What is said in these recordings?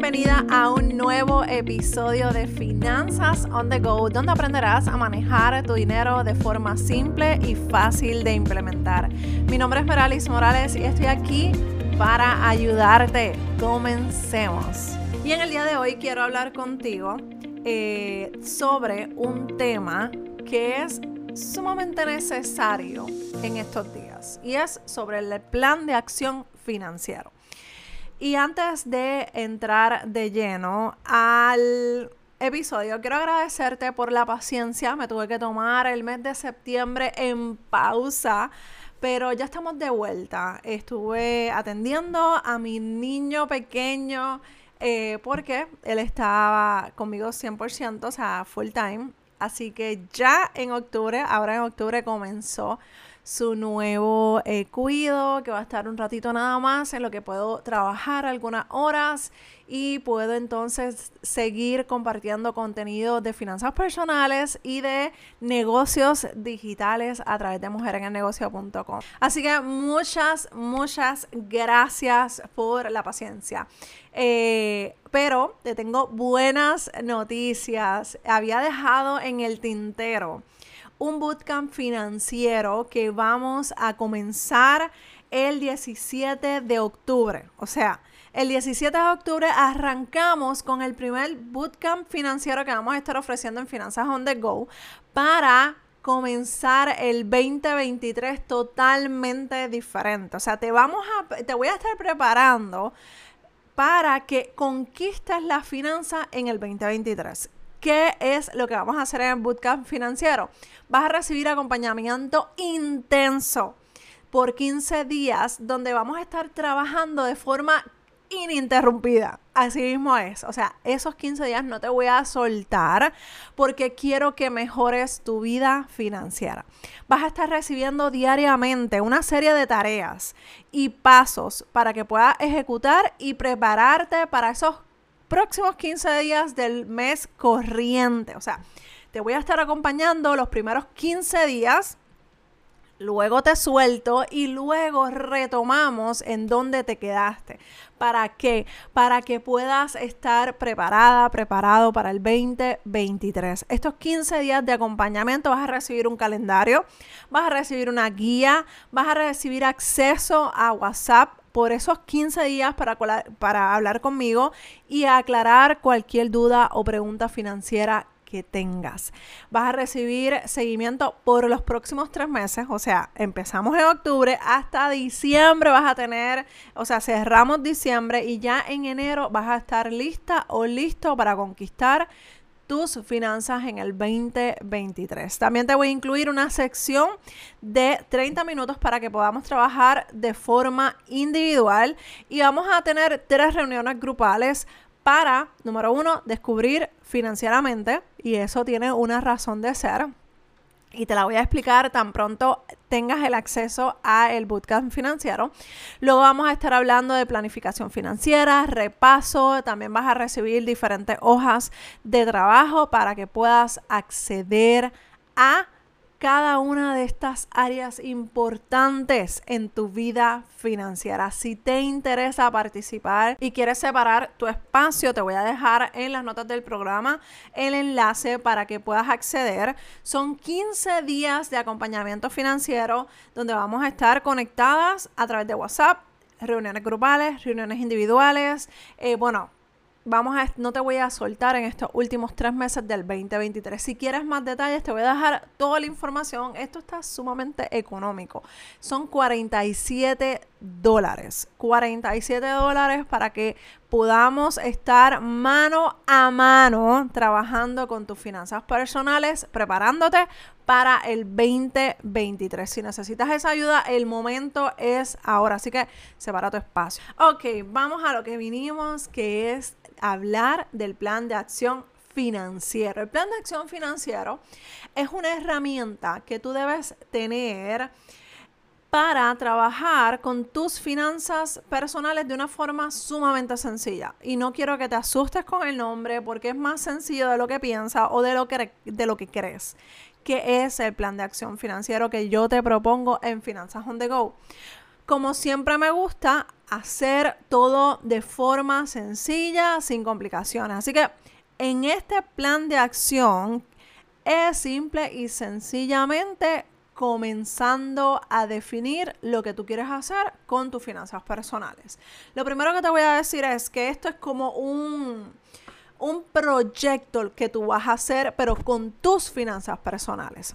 bienvenida a un nuevo episodio de Finanzas on the Go, donde aprenderás a manejar tu dinero de forma simple y fácil de implementar. Mi nombre es Meralis Morales y estoy aquí para ayudarte. Comencemos. Y en el día de hoy quiero hablar contigo eh, sobre un tema que es sumamente necesario en estos días y es sobre el plan de acción financiero. Y antes de entrar de lleno al episodio, quiero agradecerte por la paciencia. Me tuve que tomar el mes de septiembre en pausa, pero ya estamos de vuelta. Estuve atendiendo a mi niño pequeño eh, porque él estaba conmigo 100%, o sea, full time. Así que ya en octubre, ahora en octubre comenzó su nuevo eh, cuido, que va a estar un ratito nada más, en lo que puedo trabajar algunas horas y puedo entonces seguir compartiendo contenido de finanzas personales y de negocios digitales a través de mujerenelnegocio.com. Así que muchas, muchas gracias por la paciencia. Eh, pero te tengo buenas noticias. Había dejado en el tintero un bootcamp financiero que vamos a comenzar el 17 de octubre. O sea, el 17 de octubre arrancamos con el primer bootcamp financiero que vamos a estar ofreciendo en Finanzas on the Go para comenzar el 2023 totalmente diferente. O sea, te vamos a te voy a estar preparando para que conquistes la finanza en el 2023. ¿Qué es lo que vamos a hacer en el bootcamp financiero? Vas a recibir acompañamiento intenso por 15 días donde vamos a estar trabajando de forma ininterrumpida. Así mismo es. O sea, esos 15 días no te voy a soltar porque quiero que mejores tu vida financiera. Vas a estar recibiendo diariamente una serie de tareas y pasos para que puedas ejecutar y prepararte para esos próximos 15 días del mes corriente. O sea, te voy a estar acompañando los primeros 15 días. Luego te suelto y luego retomamos en donde te quedaste. ¿Para qué? Para que puedas estar preparada, preparado para el 2023. Estos 15 días de acompañamiento vas a recibir un calendario, vas a recibir una guía, vas a recibir acceso a WhatsApp por esos 15 días para, para hablar conmigo y aclarar cualquier duda o pregunta financiera que tengas. Vas a recibir seguimiento por los próximos tres meses, o sea, empezamos en octubre hasta diciembre vas a tener, o sea, cerramos diciembre y ya en enero vas a estar lista o listo para conquistar tus finanzas en el 2023. También te voy a incluir una sección de 30 minutos para que podamos trabajar de forma individual y vamos a tener tres reuniones grupales para, número uno, descubrir financieramente y eso tiene una razón de ser y te la voy a explicar tan pronto tengas el acceso a el bootcamp financiero. Luego vamos a estar hablando de planificación financiera, repaso, también vas a recibir diferentes hojas de trabajo para que puedas acceder a cada una de estas áreas importantes en tu vida financiera. Si te interesa participar y quieres separar tu espacio, te voy a dejar en las notas del programa el enlace para que puedas acceder. Son 15 días de acompañamiento financiero donde vamos a estar conectadas a través de WhatsApp, reuniones grupales, reuniones individuales, eh, bueno, vamos a, no te voy a soltar en estos últimos tres meses del 2023. Si quieres más detalles, te voy a dejar toda la información. Esto está sumamente económico. Son 47 dólares. 47 dólares para que podamos estar mano a mano trabajando con tus finanzas personales, preparándote para el 2023. Si necesitas esa ayuda, el momento es ahora. Así que separa tu espacio. Ok, vamos a lo que vinimos, que es hablar del plan de acción financiero. El plan de acción financiero es una herramienta que tú debes tener para trabajar con tus finanzas personales de una forma sumamente sencilla. Y no quiero que te asustes con el nombre porque es más sencillo de lo que piensas o de lo que, de lo que crees que es el plan de acción financiero que yo te propongo en Finanzas on the Go. Como siempre me gusta hacer todo de forma sencilla, sin complicaciones. Así que en este plan de acción es simple y sencillamente comenzando a definir lo que tú quieres hacer con tus finanzas personales. Lo primero que te voy a decir es que esto es como un, un proyecto que tú vas a hacer, pero con tus finanzas personales.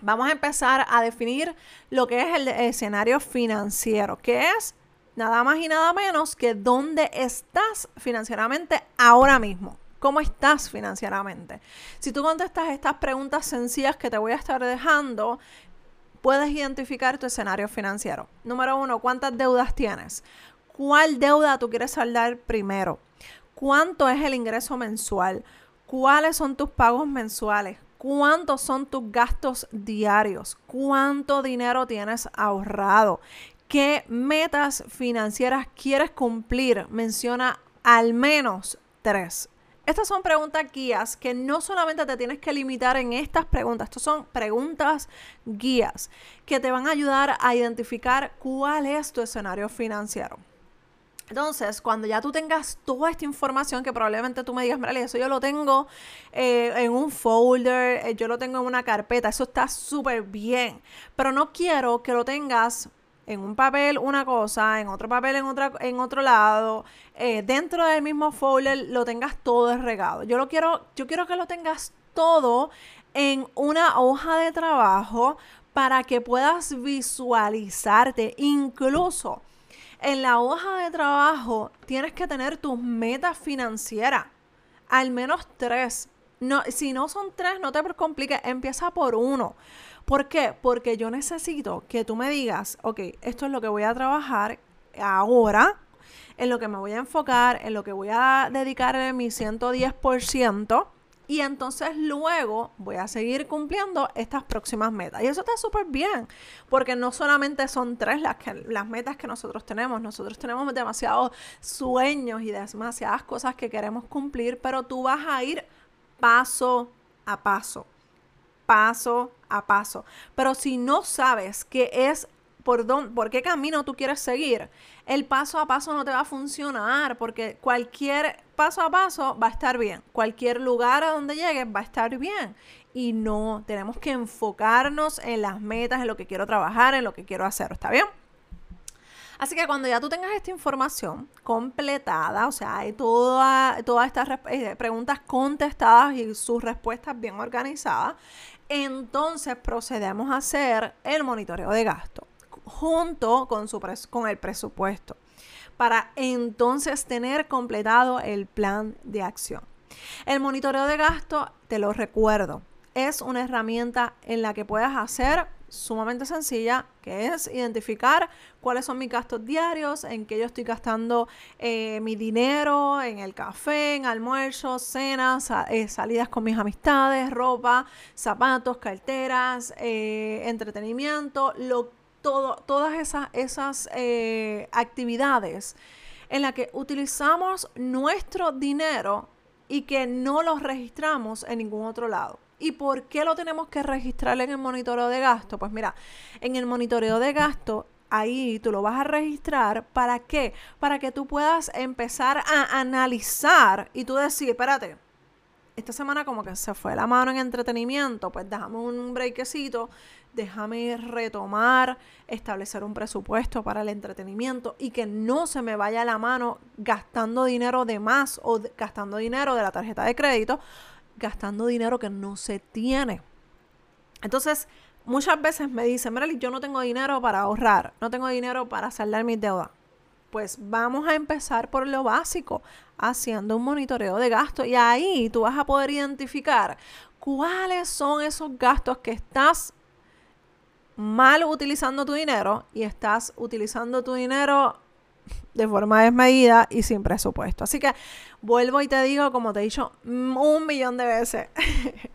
Vamos a empezar a definir lo que es el escenario financiero, que es nada más y nada menos que dónde estás financieramente ahora mismo. ¿Cómo estás financieramente? Si tú contestas estas preguntas sencillas que te voy a estar dejando, puedes identificar tu escenario financiero. Número uno, ¿cuántas deudas tienes? ¿Cuál deuda tú quieres saldar primero? ¿Cuánto es el ingreso mensual? ¿Cuáles son tus pagos mensuales? ¿Cuántos son tus gastos diarios? ¿Cuánto dinero tienes ahorrado? ¿Qué metas financieras quieres cumplir? Menciona al menos tres. Estas son preguntas guías que no solamente te tienes que limitar en estas preguntas, estas son preguntas guías que te van a ayudar a identificar cuál es tu escenario financiero. Entonces, cuando ya tú tengas toda esta información, que probablemente tú me digas, mira, eso yo lo tengo eh, en un folder, eh, yo lo tengo en una carpeta, eso está súper bien, pero no quiero que lo tengas en un papel una cosa, en otro papel en, otra, en otro lado, eh, dentro del mismo folder lo tengas todo regado. Yo lo quiero, yo quiero que lo tengas todo en una hoja de trabajo para que puedas visualizarte. Incluso en la hoja de trabajo tienes que tener tus metas financieras, al menos tres. No, si no son tres, no te compliques, empieza por uno. ¿Por qué? Porque yo necesito que tú me digas, ok, esto es lo que voy a trabajar ahora, en lo que me voy a enfocar, en lo que voy a dedicar mi 110%. Y entonces luego voy a seguir cumpliendo estas próximas metas. Y eso está súper bien, porque no solamente son tres las, que, las metas que nosotros tenemos, nosotros tenemos demasiados sueños y demasiadas cosas que queremos cumplir, pero tú vas a ir paso a paso paso a paso. Pero si no sabes qué es por, dónde, por qué camino tú quieres seguir, el paso a paso no te va a funcionar porque cualquier paso a paso va a estar bien. Cualquier lugar a donde llegues va a estar bien. Y no, tenemos que enfocarnos en las metas, en lo que quiero trabajar, en lo que quiero hacer. ¿Está bien? Así que cuando ya tú tengas esta información completada, o sea, hay toda, todas estas eh, preguntas contestadas y sus respuestas bien organizadas, entonces procedemos a hacer el monitoreo de gasto junto con, su con el presupuesto para entonces tener completado el plan de acción. El monitoreo de gasto, te lo recuerdo, es una herramienta en la que puedes hacer sumamente sencilla, que es identificar cuáles son mis gastos diarios, en qué yo estoy gastando eh, mi dinero, en el café, en almuerzos, cenas, eh, salidas con mis amistades, ropa, zapatos, carteras, eh, entretenimiento, lo, todo, todas esas, esas actividades en las que utilizamos nuestro dinero y que no los registramos en ningún otro lado. ¿Y por qué lo tenemos que registrar en el monitoreo de gasto? Pues mira, en el monitoreo de gasto ahí tú lo vas a registrar. ¿Para qué? Para que tú puedas empezar a analizar y tú decir, espérate, esta semana como que se fue la mano en entretenimiento, pues déjame un breakcito, déjame retomar, establecer un presupuesto para el entretenimiento y que no se me vaya la mano gastando dinero de más o gastando dinero de la tarjeta de crédito gastando dinero que no se tiene. Entonces, muchas veces me dicen, Merely, yo no tengo dinero para ahorrar, no tengo dinero para saldar mis deudas. Pues vamos a empezar por lo básico, haciendo un monitoreo de gastos y ahí tú vas a poder identificar cuáles son esos gastos que estás mal utilizando tu dinero y estás utilizando tu dinero de forma desmedida y sin presupuesto. Así que vuelvo y te digo, como te he dicho un millón de veces,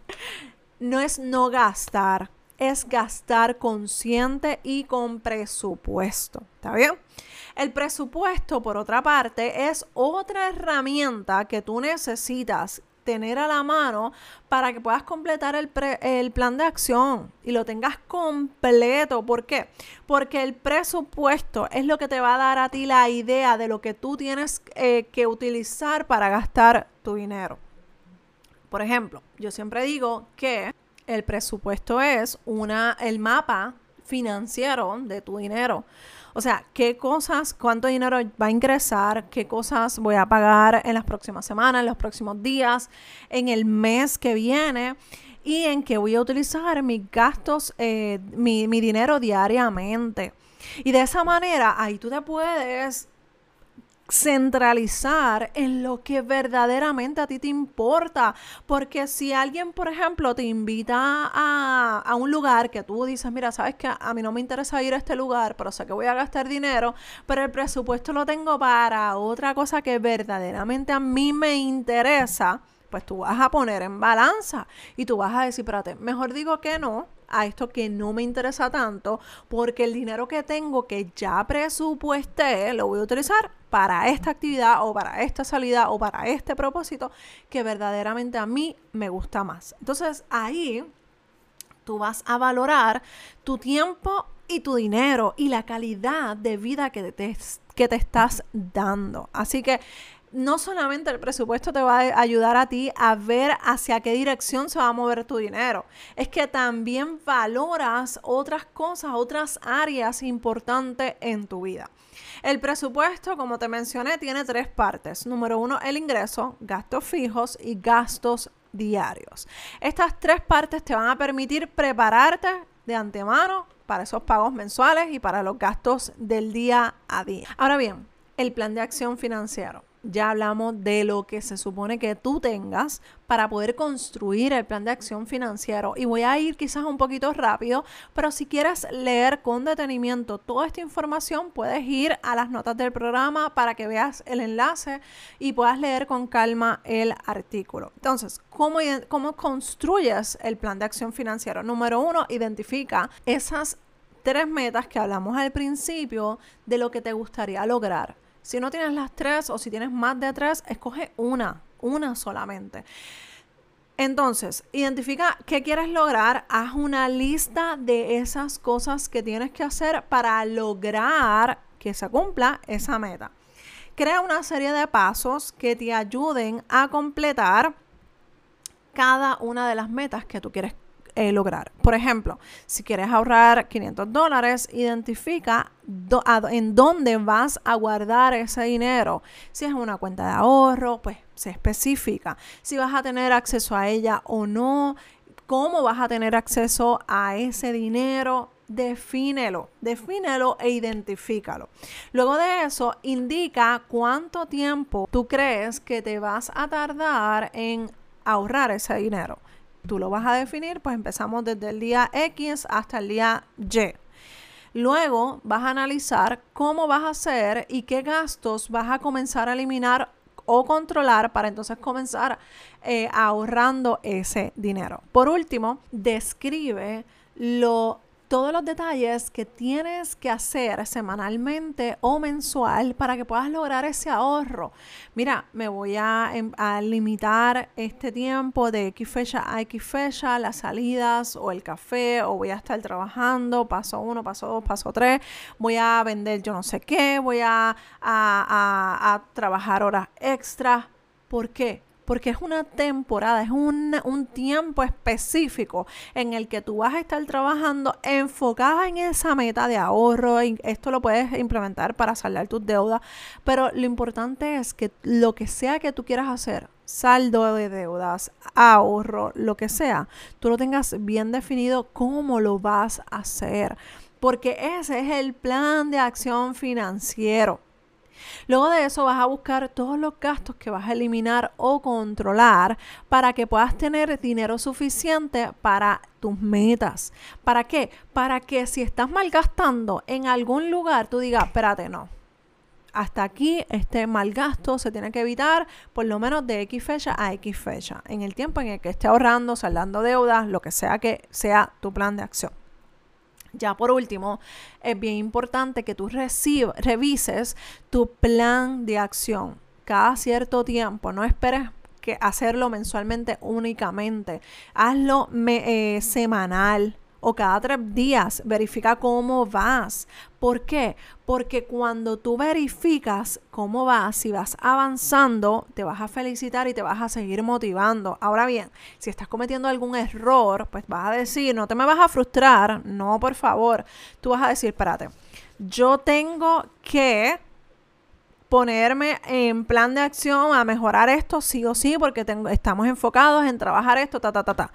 no es no gastar, es gastar consciente y con presupuesto. ¿Está bien? El presupuesto, por otra parte, es otra herramienta que tú necesitas tener a la mano para que puedas completar el, el, plan de acción y lo tengas completo. ¿Por qué? Porque el presupuesto es lo que te va a dar a ti la idea de lo que tú tienes eh, que utilizar para gastar tu dinero. Por ejemplo, yo siempre digo que el presupuesto es una, el mapa financiero de tu dinero. O sea, qué cosas, cuánto dinero va a ingresar, qué cosas voy a pagar en las próximas semanas, en los próximos días, en el mes que viene y en qué voy a utilizar mis gastos, eh, mi, mi dinero diariamente. Y de esa manera, ahí tú te puedes centralizar en lo que verdaderamente a ti te importa. Porque si alguien, por ejemplo, te invita a, a, un lugar que tú dices, mira, sabes que a mí no me interesa ir a este lugar, pero sé que voy a gastar dinero, pero el presupuesto lo tengo para otra cosa que verdaderamente a mí me interesa, pues tú vas a poner en balanza y tú vas a decir, espérate, mejor digo que no a esto que no me interesa tanto, porque el dinero que tengo que ya presupuesté lo voy a utilizar para esta actividad o para esta salida o para este propósito que verdaderamente a mí me gusta más. Entonces ahí tú vas a valorar tu tiempo y tu dinero y la calidad de vida que te, que te estás dando. Así que no solamente el presupuesto te va a ayudar a ti a ver hacia qué dirección se va a mover tu dinero, es que también valoras otras cosas, otras áreas importantes en tu vida. El presupuesto, como te mencioné, tiene tres partes. Número uno, el ingreso, gastos fijos y gastos diarios. Estas tres partes te van a permitir prepararte de antemano para esos pagos mensuales y para los gastos del día a día. Ahora bien, el plan de acción financiero ya hablamos de lo que se supone que tú tengas para poder construir el plan de acción financiero. Y voy a ir quizás un poquito rápido, pero si quieres leer con detenimiento toda esta información, puedes ir a las notas del programa para que veas el enlace y puedas leer con calma el artículo. Entonces, ¿cómo, cómo construyes el plan de acción financiero? Número uno, identifica esas tres metas que hablamos al principio de lo que te gustaría lograr. Si no tienes las tres o si tienes más de tres, escoge una, una solamente. Entonces, identifica qué quieres lograr, haz una lista de esas cosas que tienes que hacer para lograr que se cumpla esa meta. Crea una serie de pasos que te ayuden a completar cada una de las metas que tú quieres eh, lograr. Por ejemplo, si quieres ahorrar 500 dólares, identifica en dónde vas a guardar ese dinero. Si es una cuenta de ahorro, pues se especifica. Si vas a tener acceso a ella o no, cómo vas a tener acceso a ese dinero, defínelo, defínelo e identifícalo. Luego de eso, indica cuánto tiempo tú crees que te vas a tardar en ahorrar ese dinero tú lo vas a definir, pues empezamos desde el día X hasta el día Y. Luego vas a analizar cómo vas a hacer y qué gastos vas a comenzar a eliminar o controlar para entonces comenzar eh, ahorrando ese dinero. Por último, describe lo todos los detalles que tienes que hacer semanalmente o mensual para que puedas lograr ese ahorro. Mira, me voy a, em, limitar este tiempo de X fecha a X fecha, las salidas o el café, o voy a estar trabajando, paso uno, paso dos, paso tres, voy a vender yo no sé qué, voy a, a, a trabajar horas extras. ¿Por qué? Porque es una temporada, es un, tiempo específico en el que tú vas a estar trabajando enfocada en esa meta de ahorro. esto lo puedes implementar para saldar tus deudas, pero lo importante es que lo que sea que tú quieras hacer, saldo de deudas, ahorro, lo que sea, tú lo tengas bien definido cómo lo vas a hacer, porque ese es el plan de acción financiero. Luego de eso vas a buscar todos los gastos que vas a eliminar o controlar para que puedas tener dinero suficiente para tus metas. ¿Para qué? Para que si estás malgastando en algún lugar, tú digas, espérate, no. Hasta aquí este mal gasto se tiene que evitar por lo menos de X fecha a X fecha, en el tiempo en el que esté ahorrando, saldando deudas, lo que sea que sea tu plan de acción. Ya por último, es bien importante que tú revises tu plan de acción cada cierto tiempo. No esperes que hacerlo mensualmente únicamente. Hazlo eh, semanal o cada tres días. Verifica cómo vas. ¿Por qué? Porque cuando tú verificas cómo vas, si vas avanzando, te vas a felicitar y te vas a seguir motivando. Ahora bien, si estás cometiendo algún error, pues vas a decir, no te me vas a frustrar, no, por favor. Tú vas a decir, espérate, yo tengo que ponerme en plan de acción a mejorar esto sí o sí porque estamos enfocados en trabajar esto, ta, ta, ta, ta.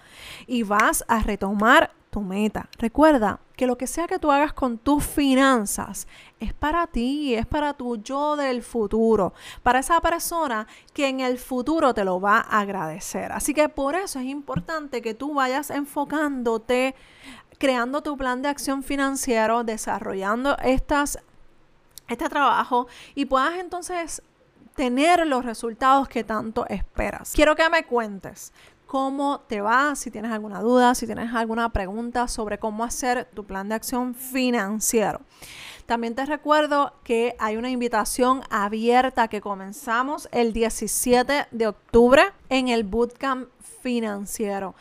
Y vas a retomar tu meta. Recuerda que lo que sea que tú hagas con tus finanzas es para ti, es para tu yo del futuro, para esa persona que en el futuro te lo va a agradecer. Así que por eso es importante que tú vayas enfocándote, creando tu plan de acción financiero, desarrollando estas, este trabajo y puedas entonces tener los resultados que tanto esperas. Quiero que me cuentes cómo te va, si tienes alguna duda, si tienes alguna pregunta sobre cómo hacer tu plan de acción financiero. También te recuerdo que hay una invitación abierta que comenzamos el 17 de octubre en el Bootcamp financiero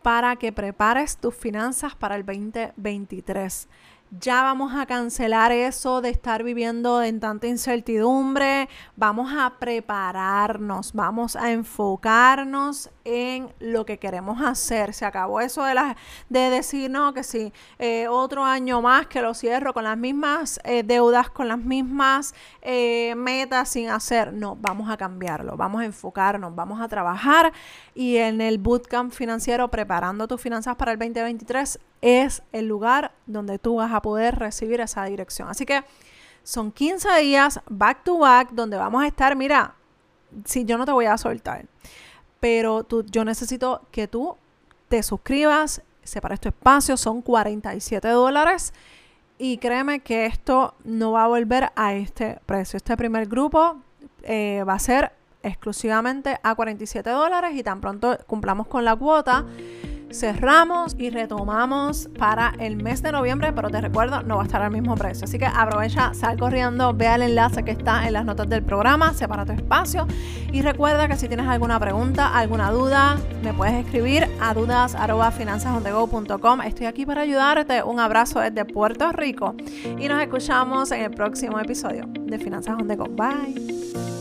para que prepares tus finanzas para el 2023 ya vamos a cancelar eso de estar viviendo en tanta incertidumbre, vamos a prepararnos, vamos a enfocarnos en lo que queremos hacer. Se acabó eso de, la, de decir, no, que si eh, otro año más que lo cierro con las mismas eh, deudas, con las mismas eh, metas sin hacer. No, vamos a cambiarlo, vamos a enfocarnos, vamos a trabajar y en el bootcamp financiero preparando tus finanzas para el 2023 es el lugar donde tú vas a poder recibir esa dirección. Así que son 15 días back to back donde vamos a estar, mira, si yo no te voy a soltar, pero tú, yo necesito que tú te suscribas, separes tu espacio, son 47 dólares. Y créeme que esto no va a volver a este precio. Este primer grupo eh, va a ser exclusivamente a 47 dólares y tan pronto cumplamos con la cuota cerramos y retomamos para el mes de noviembre, pero te recuerdo, no va a estar al mismo precio. Así que aprovecha, sal corriendo, ve el enlace que está en las notas del programa, separa tu espacio y recuerda que si tienes alguna pregunta, alguna duda, me puedes escribir a dudas@finanzasondego.com. Estoy aquí para ayudarte. Un abrazo desde Puerto Rico y nos escuchamos en el próximo episodio de Finanzas on Go. Bye.